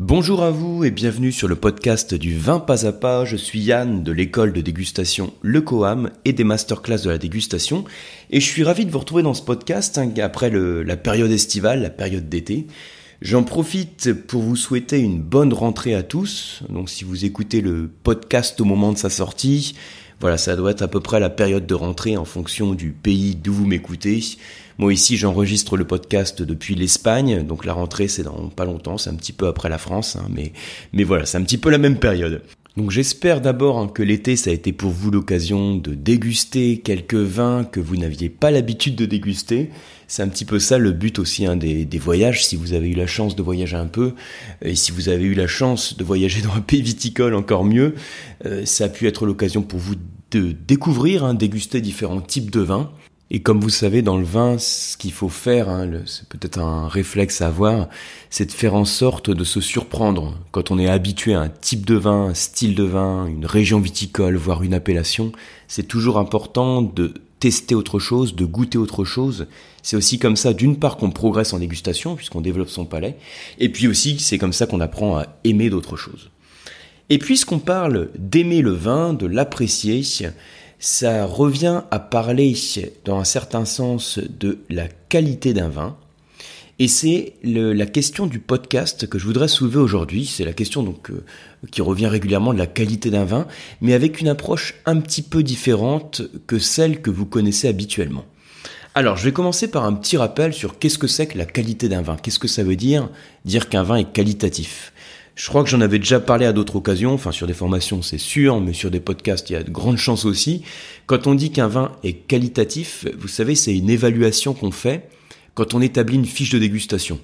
Bonjour à vous et bienvenue sur le podcast du vin pas à pas. Je suis Yann de l'école de dégustation Le Coam et des masterclass de la dégustation. Et je suis ravi de vous retrouver dans ce podcast hein, après la période estivale, la période d'été. J'en profite pour vous souhaiter une bonne rentrée à tous. Donc si vous écoutez le podcast au moment de sa sortie, voilà, ça doit être à peu près la période de rentrée en fonction du pays d'où vous m'écoutez. Moi ici, j'enregistre le podcast depuis l'Espagne, donc la rentrée c'est dans pas longtemps, c'est un petit peu après la France, hein, mais, mais voilà, c'est un petit peu la même période. Donc j'espère d'abord hein, que l'été ça a été pour vous l'occasion de déguster quelques vins que vous n'aviez pas l'habitude de déguster. C'est un petit peu ça le but aussi hein, des, voyages, si vous avez eu la chance de voyager un peu, et si vous avez eu la chance de voyager dans un pays viticole encore mieux, euh, ça a pu être l'occasion pour vous de découvrir, hein, déguster différents types de vins. Et comme vous savez, dans le vin, ce qu'il faut faire, hein, c'est peut-être un réflexe à avoir, c'est de faire en sorte de se surprendre. Quand on est habitué à un type de vin, un style de vin, une région viticole, voire une appellation, c'est toujours important de tester autre chose, de goûter autre chose. C'est aussi comme ça, d'une part, qu'on progresse en dégustation, puisqu'on développe son palais, et puis aussi, c'est comme ça qu'on apprend à aimer d'autres choses. Et puisqu'on parle d'aimer le vin, de l'apprécier, ça revient à parler dans un certain sens de la qualité d'un vin. Et c'est la question du podcast que je voudrais soulever aujourd'hui. C'est la question donc euh, qui revient régulièrement de la qualité d'un vin, mais avec une approche un petit peu différente que celle que vous connaissez habituellement. Alors, je vais commencer par un petit rappel sur qu'est-ce que c'est que la qualité d'un vin. Qu'est-ce que ça veut dire dire qu'un vin est qualitatif? Je crois que j'en avais déjà parlé à d'autres occasions, enfin sur des formations c'est sûr, mais sur des podcasts il y a de grandes chances aussi. Quand on dit qu'un vin est qualitatif, vous savez, c'est une évaluation qu'on fait quand on établit une fiche de dégustation.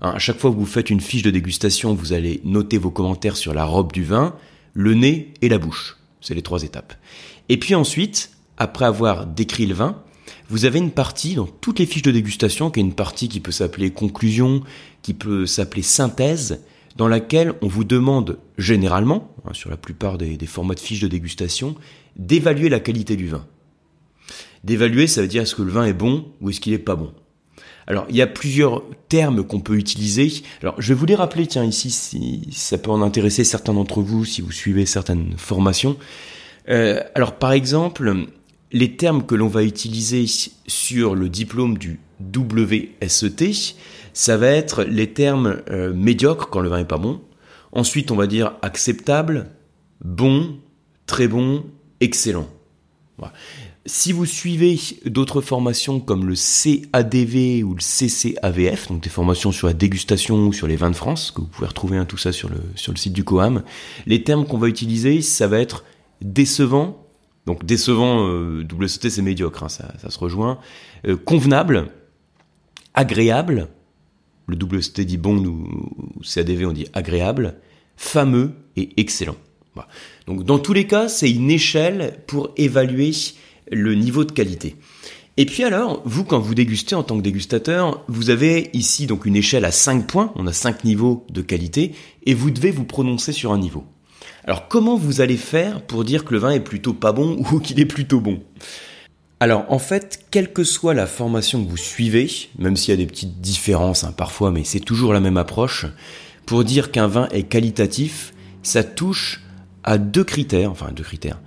Hein, à chaque fois que vous faites une fiche de dégustation, vous allez noter vos commentaires sur la robe du vin, le nez et la bouche. C'est les trois étapes. Et puis ensuite, après avoir décrit le vin, vous avez une partie dans toutes les fiches de dégustation, qui est une partie qui peut s'appeler conclusion, qui peut s'appeler synthèse, dans laquelle on vous demande généralement, hein, sur la plupart des, formats de fiches de dégustation, d'évaluer la qualité du vin. D'évaluer, ça veut dire est-ce que le vin est bon ou est-ce qu'il n'est pas bon. Alors, il y a plusieurs termes qu'on peut utiliser. Alors, je vais vous les rappeler, tiens, ici, si ça peut en intéresser certains d'entre vous, si vous suivez certaines formations. Euh, alors, par exemple, les termes que l'on va utiliser sur le diplôme du WSET, ça va être les termes euh, médiocres quand le vin est pas bon. Ensuite, on va dire acceptable, bon, très bon, excellent. Si vous suivez d'autres formations comme le CADV ou le CCAVF, donc des formations sur la dégustation ou sur les vins de France, que vous pouvez retrouver hein, tout ça sur le, sur le site du COAM, les termes qu'on va utiliser, ça va être décevant, donc décevant, euh, WCT c'est médiocre, hein, ça, ça, se rejoint, euh, convenable, agréable, le WST dit bon, ou CADV on dit agréable, fameux et excellent. Donc dans tous les cas, c'est une échelle pour évaluer le niveau de qualité. Et puis alors, vous quand vous dégustez en tant que dégustateur, vous avez ici donc une échelle à 5 points, on a 5 niveaux de qualité, et vous devez vous prononcer sur un niveau. Alors comment vous allez faire pour dire que le vin est plutôt pas bon ou qu'il est plutôt bon? Alors en fait, quelle que soit la formation que vous suivez, même s'il y a des petites différences hein, parfois, mais c'est toujours la même approche, pour dire qu'un vin est qualitatif, ça touche à deux critères, enfin deux critères,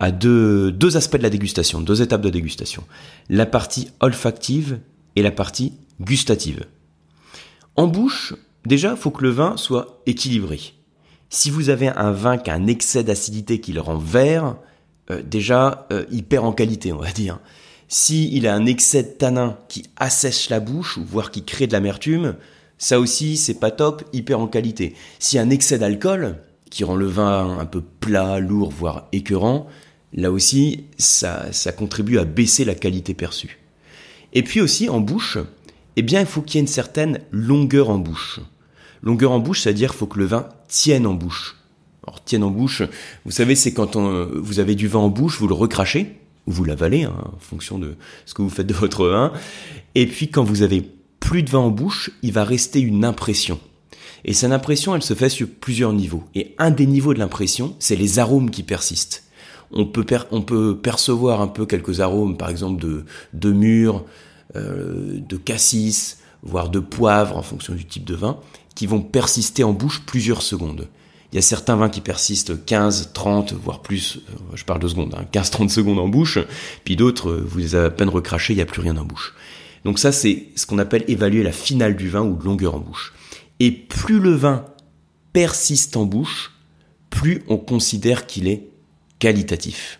à deux, aspects de la dégustation, deux étapes de dégustation. La partie olfactive et la partie gustative. En bouche, déjà, faut que le vin soit équilibré. Si vous avez un vin qui a un excès d'acidité qui le rend vert, euh, déjà euh, en qualité, on va dire. Si il a un excès de tanin qui assèche la bouche, ou voire qui crée de l'amertume, ça aussi c'est pas top, il perd en qualité. Si un excès d'alcool, qui rend le vin un peu plat, lourd, voire écœurant, là aussi ça, ça contribue à baisser la qualité perçue. Et puis aussi en bouche, eh bien il faut qu'il y ait une certaine longueur en bouche. Longueur en bouche, c'est-à-dire faut que le vin tienne en bouche. Alors tienne en bouche, vous savez, c'est quand on, vous avez du vin en bouche, vous le recrachez, ou vous l'avalez, hein, en fonction de ce que vous faites de votre vin. Et puis quand vous avez plus de vin en bouche, il va rester une impression. Et cette impression, elle se fait sur plusieurs niveaux. Et un des niveaux de l'impression, c'est les arômes qui persistent. On peut, percevoir un peu quelques arômes, par exemple de, de mûre, euh, de cassis, voire de poivre en fonction du type de vin. qui vont persister en bouche plusieurs secondes. Il y a certains vins qui persistent 15, 30, voire plus, euh, je parle de secondes, 15-30 hein, secondes en bouche, puis d'autres, euh, vous les avez à peine recrachés, il n'y a plus rien en bouche. Donc ça, c'est ce qu'on appelle évaluer la finale du vin ou longueur en bouche. Et plus le vin persiste en bouche, plus on considère qu'il est qualitatif.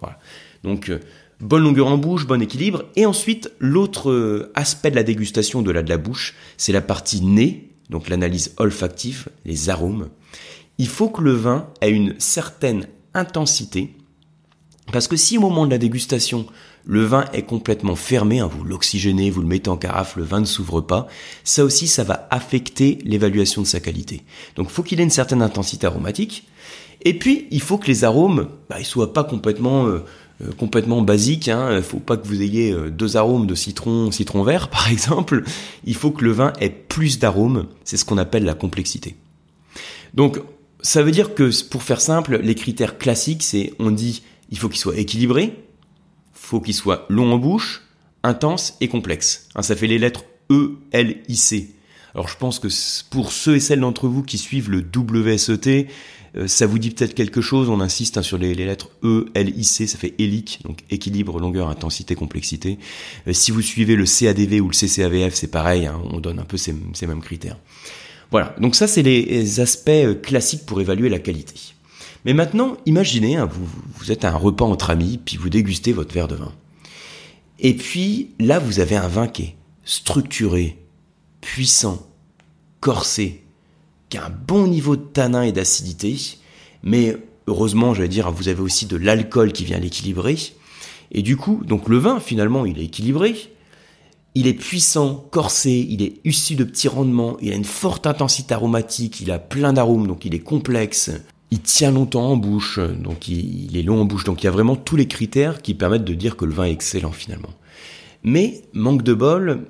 Voilà. Donc, euh, bonne longueur en bouche, bon équilibre. Et ensuite, l'autre aspect de la dégustation de la de la bouche, c'est la partie nez, donc l'analyse olfactive, les arômes, il faut que le vin ait une certaine intensité, parce que si au moment de la dégustation, le vin est complètement fermé, hein, vous l'oxygénez, vous le mettez en carafe, le vin ne s'ouvre pas, ça aussi, ça va affecter l'évaluation de sa qualité. Donc faut qu'il ait une certaine intensité aromatique, et puis il faut que les arômes, bah, soient pas complètement... Euh, complètement basique. Hein. Il faut pas que vous ayez euh, deux arômes de citron, citron vert par exemple. Il faut que le vin ait plus d'arômes. C'est ce qu'on appelle la complexité. Donc ça veut dire que pour faire simple, les critères classiques, c'est on dit il faut qu'il soit équilibré, faut qu'il soit long en bouche, intense et complexe. Hein, ça fait les lettres E, L, I, C. Alors je pense que pour ceux et celles d'entre vous qui suivent le WSET, euh, ça vous dit peut-être quelque chose, on insiste hein, sur les, lettres E, L, I, C, ça fait hélique, donc équilibre, longueur, intensité, complexité. Euh, si vous suivez le CADV ou le CCAVF, c'est pareil, hein, on donne un peu ces, mêmes critères. Voilà, donc ça c'est les aspects euh, classiques pour évaluer la qualité. Mais maintenant, imaginez, hein, vous, vous êtes à un repas entre amis, puis vous dégustez votre verre de vin. Et puis là, vous avez un vin qui est structuré, puissant, corsé, un bon niveau de tanin et d'acidité, mais heureusement, j'allais dire, vous avez aussi de l'alcool qui vient l'équilibrer. Et du coup, donc le vin, finalement, il est équilibré, il est puissant, corsé, il est issu de petits rendements, il a une forte intensité aromatique, il a plein d'arômes, donc il est complexe, il tient longtemps en bouche, donc il, est long en bouche, donc il y a vraiment tous les critères qui permettent de dire que le vin est excellent finalement. Mais, manque de bol,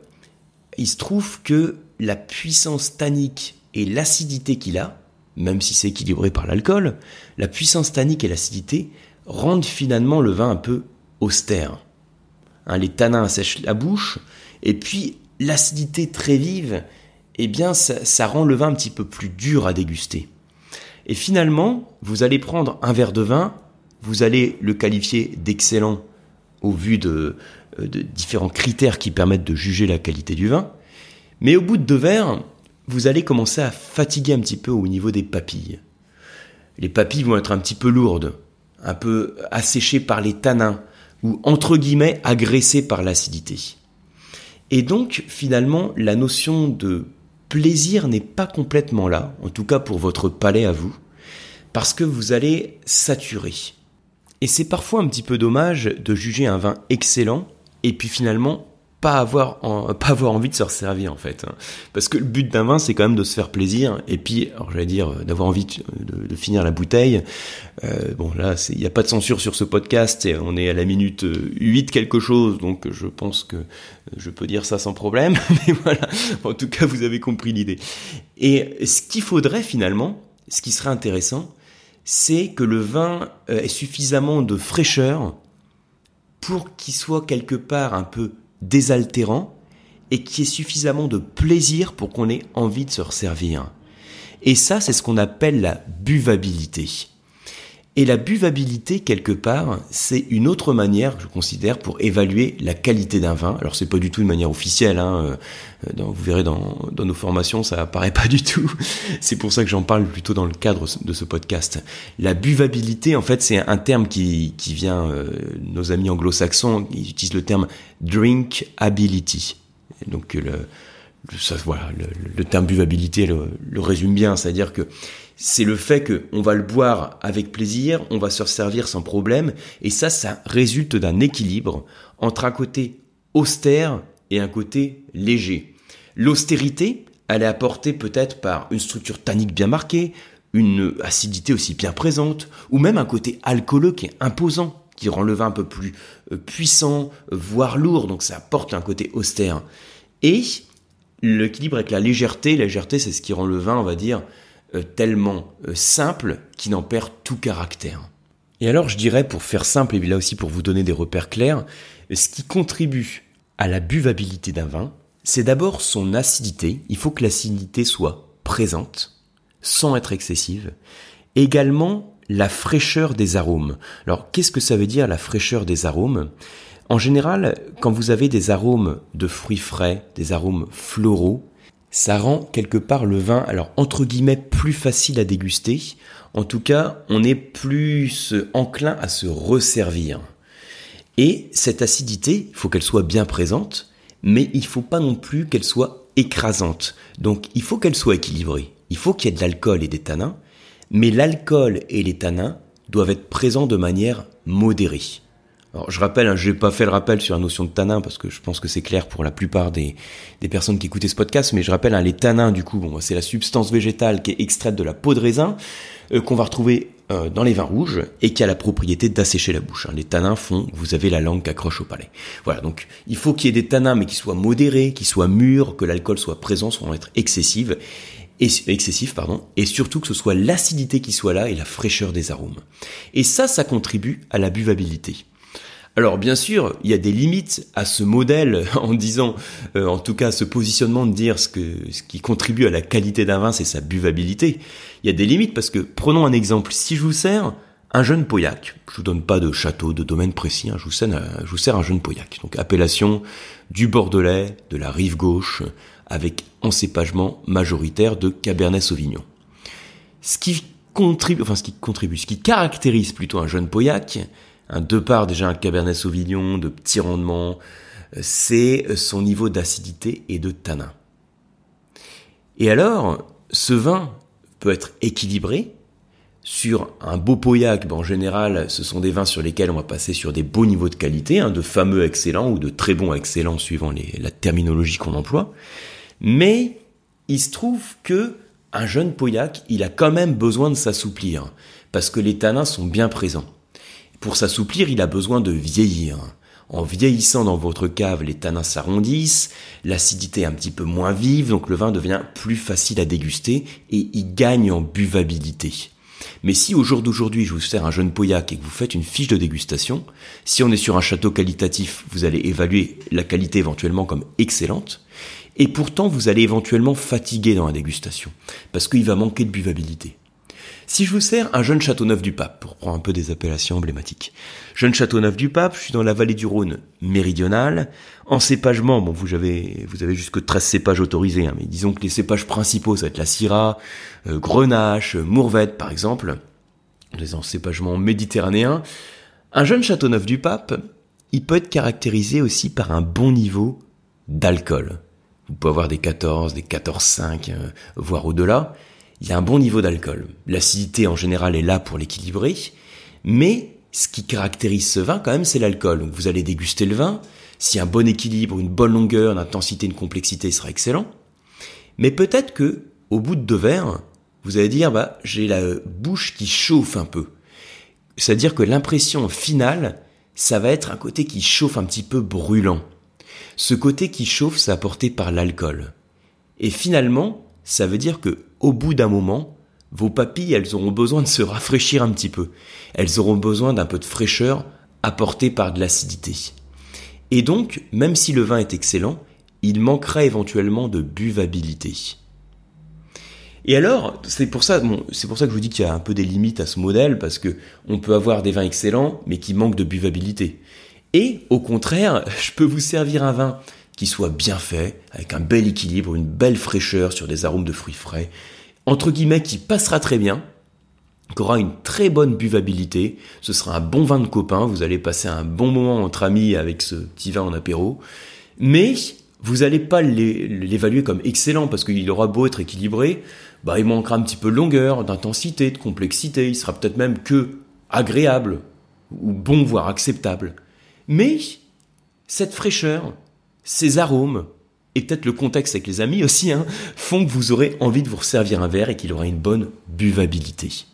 il se trouve que la puissance tannique et l'acidité qu'il a, même si c'est équilibré par l'alcool, la puissance tannique et l'acidité rendent finalement le vin un peu austère. Hein, les tanins assèchent la bouche, et puis l'acidité très vive, eh bien ça, rend le vin un petit peu plus dur à déguster. Et finalement, vous allez prendre un verre de vin, vous allez le qualifier d'excellent au vu de, euh, de différents critères qui permettent de juger la qualité du vin. Mais au bout de deux verres, vous allez commencer à fatiguer un petit peu au niveau des papilles. Les papilles vont être un petit peu lourdes, un peu asséchées par les tanins, ou entre guillemets agressées par l'acidité. Et donc finalement, la notion de plaisir n'est pas complètement là, en tout cas pour votre palais à vous, parce que vous allez saturer. Et c'est parfois un petit peu dommage de juger un vin excellent et puis finalement pas avoir pas avoir envie de se resservir en fait hein. parce que le but d'un vin c'est quand même de se faire plaisir. Et puis alors j'allais dire euh, d'avoir envie de, finir la bouteille. Euh, bon là il n'y a pas de censure sur ce podcast et on est à la minute 8 quelque chose donc je pense que je peux dire ça sans problème. Mais voilà. En tout cas vous avez compris l'idée. Et ce qu'il faudrait finalement ce qui serait intéressant c'est que le vin euh, ait suffisamment de fraîcheur pour qu'il soit quelque part un peu désaltérant et qui ait suffisamment de plaisir pour qu'on ait envie de se resservir. Et ça, c'est ce qu'on appelle la buvabilité. Et la buvabilité, quelque part, c'est une autre manière, je considère, pour évaluer la qualité d'un vin. Alors, c'est pas du tout une manière officielle. Hein. Euh, vous verrez dans, nos formations, ça apparaît pas du tout. C'est pour ça que j'en parle plutôt dans le cadre de ce podcast. La buvabilité, en fait, c'est un terme qui, vient, euh, nos amis anglo-saxons, ils utilisent le terme drinkability. Donc, le, ça, voilà, le, terme buvabilité le résume bien, c'est-à-dire que c'est le fait qu'on va le boire avec plaisir, on va se servir sans problème, et ça, ça résulte d'un équilibre entre un côté austère et un côté léger. L'austérité, elle est apportée peut-être par une structure tannique bien marquée, une acidité aussi bien présente, ou même un côté alcooleux qui est imposant, qui rend le vin un peu plus euh, puissant, voire lourd, donc ça apporte un côté austère. Et l'équilibre avec la légèreté, légèreté c'est ce qui rend le vin, on va dire, tellement euh, simple qui n'en perd tout caractère. Et alors je dirais, pour faire simple, et là aussi pour vous donner des repères clairs, ce qui contribue à la buvabilité d'un vin, c'est d'abord son acidité. Il faut que l'acidité soit présente, sans être excessive. Également, la fraîcheur des arômes. Alors, qu'est-ce que ça veut dire la fraîcheur des arômes? En général, quand vous avez des arômes de fruits frais, des arômes floraux, ça rend quelque part le vin, alors entre guillemets, plus facile à déguster. En tout cas, on est plus enclin à se resservir. Et cette acidité, il faut qu'elle soit bien présente, mais il faut pas non plus qu'elle soit écrasante. Donc il faut qu'elle soit équilibrée. Il faut qu'il y ait de l'alcool et des tanins, mais l'alcool et les tanins doivent être présents de manière modérée. Alors, je rappelle, hein, je n'ai pas fait le rappel sur la notion de tanin parce que je pense que c'est clair pour la plupart des, des, personnes qui écoutaient ce podcast, mais je rappelle, hein, les tanins, du coup, bon, c'est la substance végétale qui est extraite de la peau de raisin euh, qu'on va retrouver euh, dans les vins rouges et qui a la propriété d'assécher la bouche. Hein. Les tanins font, vous avez la langue qui accroche au palais. Voilà, donc il faut qu'il y ait des tanins, mais qui soient modérés, qui soient mûrs, que l'alcool soit présent sans être excessive et, excessif, pardon, et surtout que ce soit l'acidité qui soit là et la fraîcheur des arômes. Et ça, ça contribue à la buvabilité. Alors bien sûr, il y a des limites à ce modèle en disant, euh, en tout cas ce positionnement de dire ce, qui contribue à la qualité d'un vin, c'est sa buvabilité. Il y a des limites parce que, prenons un exemple, si je vous sers un jeune Pauillac, je vous donne pas de château, de domaine précis, hein, je, vous sers, je vous sers un jeune Pauillac, donc appellation du Bordelais, de la rive gauche, avec encépagement majoritaire de Cabernet Sauvignon. Ce qui contribue, enfin ce qui contribue, ce qui caractérise plutôt un jeune Pauillac, un de part déjà un Cabernet Sauvignon de petit rendement, c'est son niveau d'acidité et de tanin. Et alors, ce vin peut être équilibré sur un beau Pauillac. en général, ce sont des vins sur lesquels on va passer sur des beaux niveaux de qualité, hein, de fameux excellents ou de très bons excellents suivant la terminologie qu'on emploie. Mais il se trouve que un jeune Pauillac, il a quand même besoin de s'assouplir parce que les tanins sont bien présents. Pour s'assouplir, il a besoin de vieillir. En vieillissant dans votre cave, les tanins s'arrondissent, l'acidité est un petit peu moins vive, donc le vin devient plus facile à déguster et il gagne en buvabilité. Mais si au jour d'aujourd'hui je vous sers un jeune Pauillac et que vous faites une fiche de dégustation, si on est sur un château qualitatif, vous allez évaluer la qualité éventuellement comme excellente, et pourtant vous allez éventuellement fatiguer dans la dégustation, parce qu'il va manquer de buvabilité. Si je vous sers un jeune Châteauneuf du Pape, pour prendre un peu des appellations emblématiques. Jeune Châteauneuf du Pape, je suis dans la vallée du Rhône méridionale. En cépagement, bon, vous avez, vous avez jusque 13 cépages autorisés, hein, mais disons que les cépages principaux, ça va être la Syrah, euh, Grenache, Mourvèdre, par exemple. Les encépagements méditerranéens. Un jeune Châteauneuf du Pape, il peut être caractérisé aussi par un bon niveau d'alcool. Vous pouvez avoir des 14, des 14,5, euh, voire au-delà il y a un bon niveau d'alcool. L'acidité en général est là pour l'équilibrer, mais ce qui caractérise ce vin quand même c'est l'alcool. Vous allez déguster le vin, si un bon équilibre, une bonne longueur, une intensité, une complexité sera excellent. Mais peut-être que au bout de deux verres, vous allez dire bah j'ai la bouche qui chauffe un peu. C'est-à-dire que l'impression finale, ça va être un côté qui chauffe un petit peu brûlant. Ce côté qui chauffe, c'est apporté par l'alcool. Et finalement, ça veut dire que au bout d'un moment, vos papilles, elles auront besoin de se rafraîchir un petit peu. Elles auront besoin d'un peu de fraîcheur apportée par de l'acidité. Et donc, même si le vin est excellent, il manquera éventuellement de buvabilité. Et alors, c'est pour ça, c'est pour ça que je vous dis qu'il y a un peu des limites à ce modèle, parce que on peut avoir des vins excellents, mais qui manquent de buvabilité. Et au contraire, je peux vous servir un vin qui soit bien fait, avec un bel équilibre, une belle fraîcheur sur des arômes de fruits frais, entre guillemets qui passera très bien, qui aura une très bonne buvabilité, ce sera un bon vin de copain, vous allez passer un bon moment entre amis avec ce petit vin en apéro, mais vous n'allez pas l'évaluer comme excellent parce qu'il aura beau être équilibré, bah il manquera un petit peu de longueur, d'intensité, de complexité, il sera peut-être même que agréable ou bon voire acceptable. Mais cette fraîcheur, ces arômes, et peut-être le contexte avec les amis aussi, hein, font que vous aurez envie de vous servir un verre et qu'il aura une bonne buvabilité.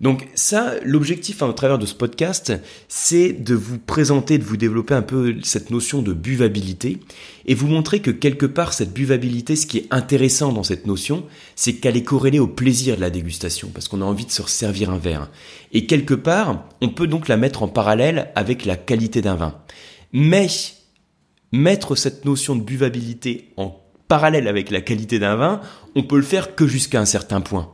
Donc ça, l'objectif hein, au travers de ce podcast, c'est de vous présenter, de vous développer un peu cette notion de buvabilité et vous montrer que quelque part cette buvabilité, ce qui est intéressant dans cette notion, c'est qu'elle est corrélée au plaisir de la dégustation parce qu'on a envie de se servir un verre. Et quelque part, on peut donc la mettre en parallèle avec la qualité d'un vin. Mais mettre cette notion de buvabilité en parallèle avec la qualité d'un vin, on peut le faire que jusqu'à un certain point.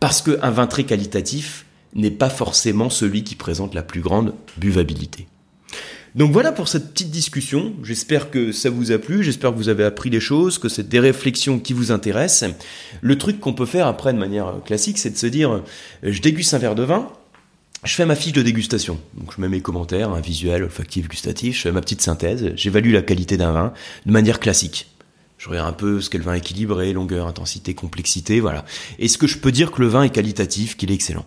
Parce qu'un vin très qualitatif n'est pas forcément celui qui présente la plus grande buvabilité. Donc voilà pour cette petite discussion. J'espère que ça vous a plu, j'espère que vous avez appris des choses, que c'est des réflexions qui vous intéressent. Le truc qu'on peut faire après de manière classique, c'est de se dire, je déguste un verre de vin, je fais ma fiche de dégustation. Donc je mets mes commentaires, un visuel, olfactif, gustatif, je fais ma petite synthèse, j'évalue la qualité d'un vin de manière classique. Je regarde un peu ce qu'est le vin équilibré, longueur, intensité, complexité, voilà. Est-ce que je peux dire que le vin est qualitatif, qu'il est excellent?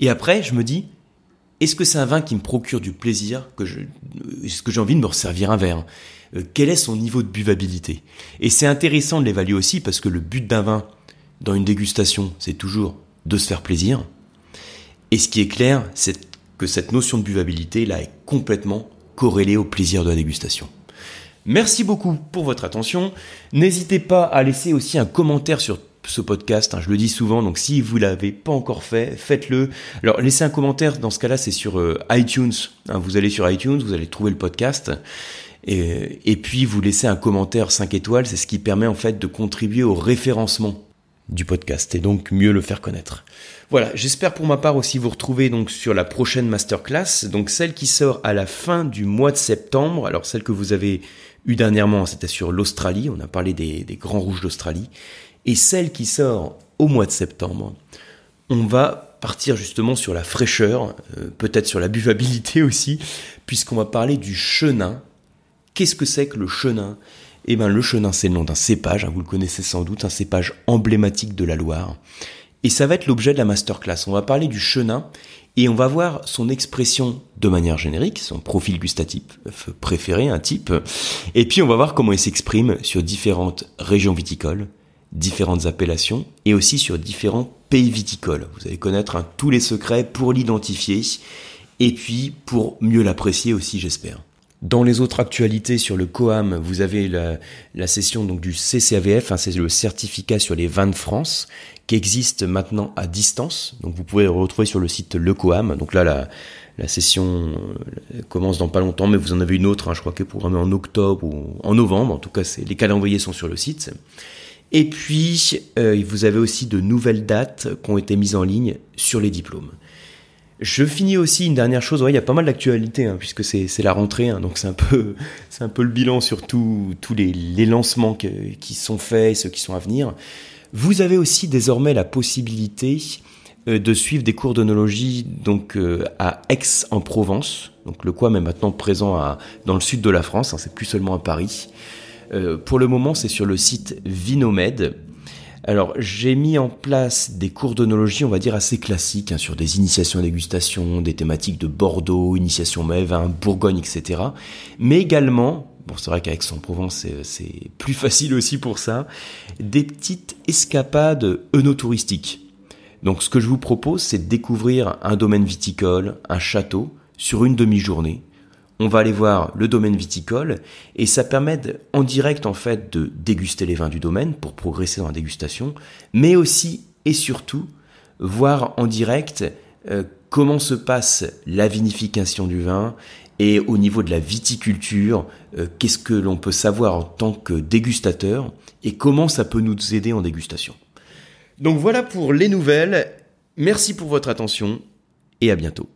Et après, je me dis, est-ce que c'est un vin qui me procure du plaisir que Est-ce que j'ai envie de me resservir un verre? Euh, Quel est son niveau de buvabilité? Et c'est intéressant de l'évaluer aussi parce que le but d'un vin dans une dégustation, c'est toujours de se faire plaisir. Et ce qui est clair, c'est que cette notion de buvabilité là est complètement corrélée au plaisir de la dégustation. Merci beaucoup pour votre attention. N'hésitez pas à laisser aussi un commentaire sur ce podcast, hein, je le dis souvent, donc si vous l'avez pas encore fait, faites-le. Alors laissez un commentaire, dans ce cas-là c'est sur euh, iTunes, hein. vous allez sur iTunes, vous allez trouver le podcast, et, et puis vous laissez un commentaire 5 étoiles, c'est ce qui permet en fait de contribuer au référencement du podcast et donc mieux le faire connaître. Voilà, j'espère pour ma part aussi vous retrouver donc sur la prochaine masterclass, donc celle qui sort à la fin du mois de septembre. Alors celle que vous avez eu dernièrement, c'était sur l'Australie, on a parlé des, grands rouges d'Australie. Et celle qui sort au mois de septembre, on va partir justement sur la fraîcheur, euh, peut-être sur la buvabilité aussi, puisqu'on va parler du chenin. Qu'est-ce que c'est que le chenin? Eh bien le chenin c'est le nom d'un cépage, hein, vous le connaissez sans doute, un cépage emblématique de la Loire. Et ça va être l'objet de la masterclass. On va parler du chenin et on va voir son expression de manière générique, son profil gustatif préféré, un type. Et puis on va voir comment il s'exprime sur différentes régions viticoles, différentes appellations et aussi sur différents pays viticoles. Vous allez connaître hein, tous les secrets pour l'identifier et puis pour mieux l'apprécier aussi, j'espère. Dans les autres actualités sur le COAM, vous avez la, session donc du CCAVF, hein, c'est le certificat sur les vins de France, qui existe maintenant à distance. Donc vous pouvez retrouver sur le site Le Coam. Donc là, la, la session euh, commence dans pas longtemps, mais vous en avez une autre, hein, je crois qu'elle est programmée en octobre ou en novembre. En tout cas, les calendriers sont sur le site. Et puis, euh, vous avez aussi de nouvelles dates qui ont été mises en ligne sur les diplômes. Je finis aussi une dernière chose. Il y a pas mal d'actualités hein, puisque c'est la rentrée, hein, donc c'est un peu c'est un peu le bilan sur tous les, les lancements qui sont faits et ceux qui sont à venir. Vous avez aussi désormais la possibilité euh, de suivre des cours d'onologie donc euh, à Aix-en-Provence. Donc le QUAM est maintenant présent à, dans le sud de la France, hein, c'est plus seulement à Paris. Euh, pour le moment, c'est sur le site Vinomed. Alors, j'ai mis en place des cours d'onologie, on va dire, assez classiques, hein, sur des initiations à dégustation, des thématiques de Bordeaux, initiation mets, vin, Bourgogne, etc. Mais également, bon, c'est vrai qu'avec son Provence, c'est plus facile aussi pour ça, des petites escapades œnotouristiques. Donc, ce que je vous propose, c'est de découvrir un domaine viticole, un château, sur une demi-journée, on va aller voir le domaine viticole et ça permet en direct en fait de déguster les vins du domaine pour progresser dans la dégustation, mais aussi et surtout voir en direct euh, comment se passe la vinification du vin et au niveau de la viticulture, euh, qu'est-ce que l'on peut savoir en tant que dégustateur et comment ça peut nous aider en dégustation. Donc voilà pour les nouvelles. Merci pour votre attention et à bientôt.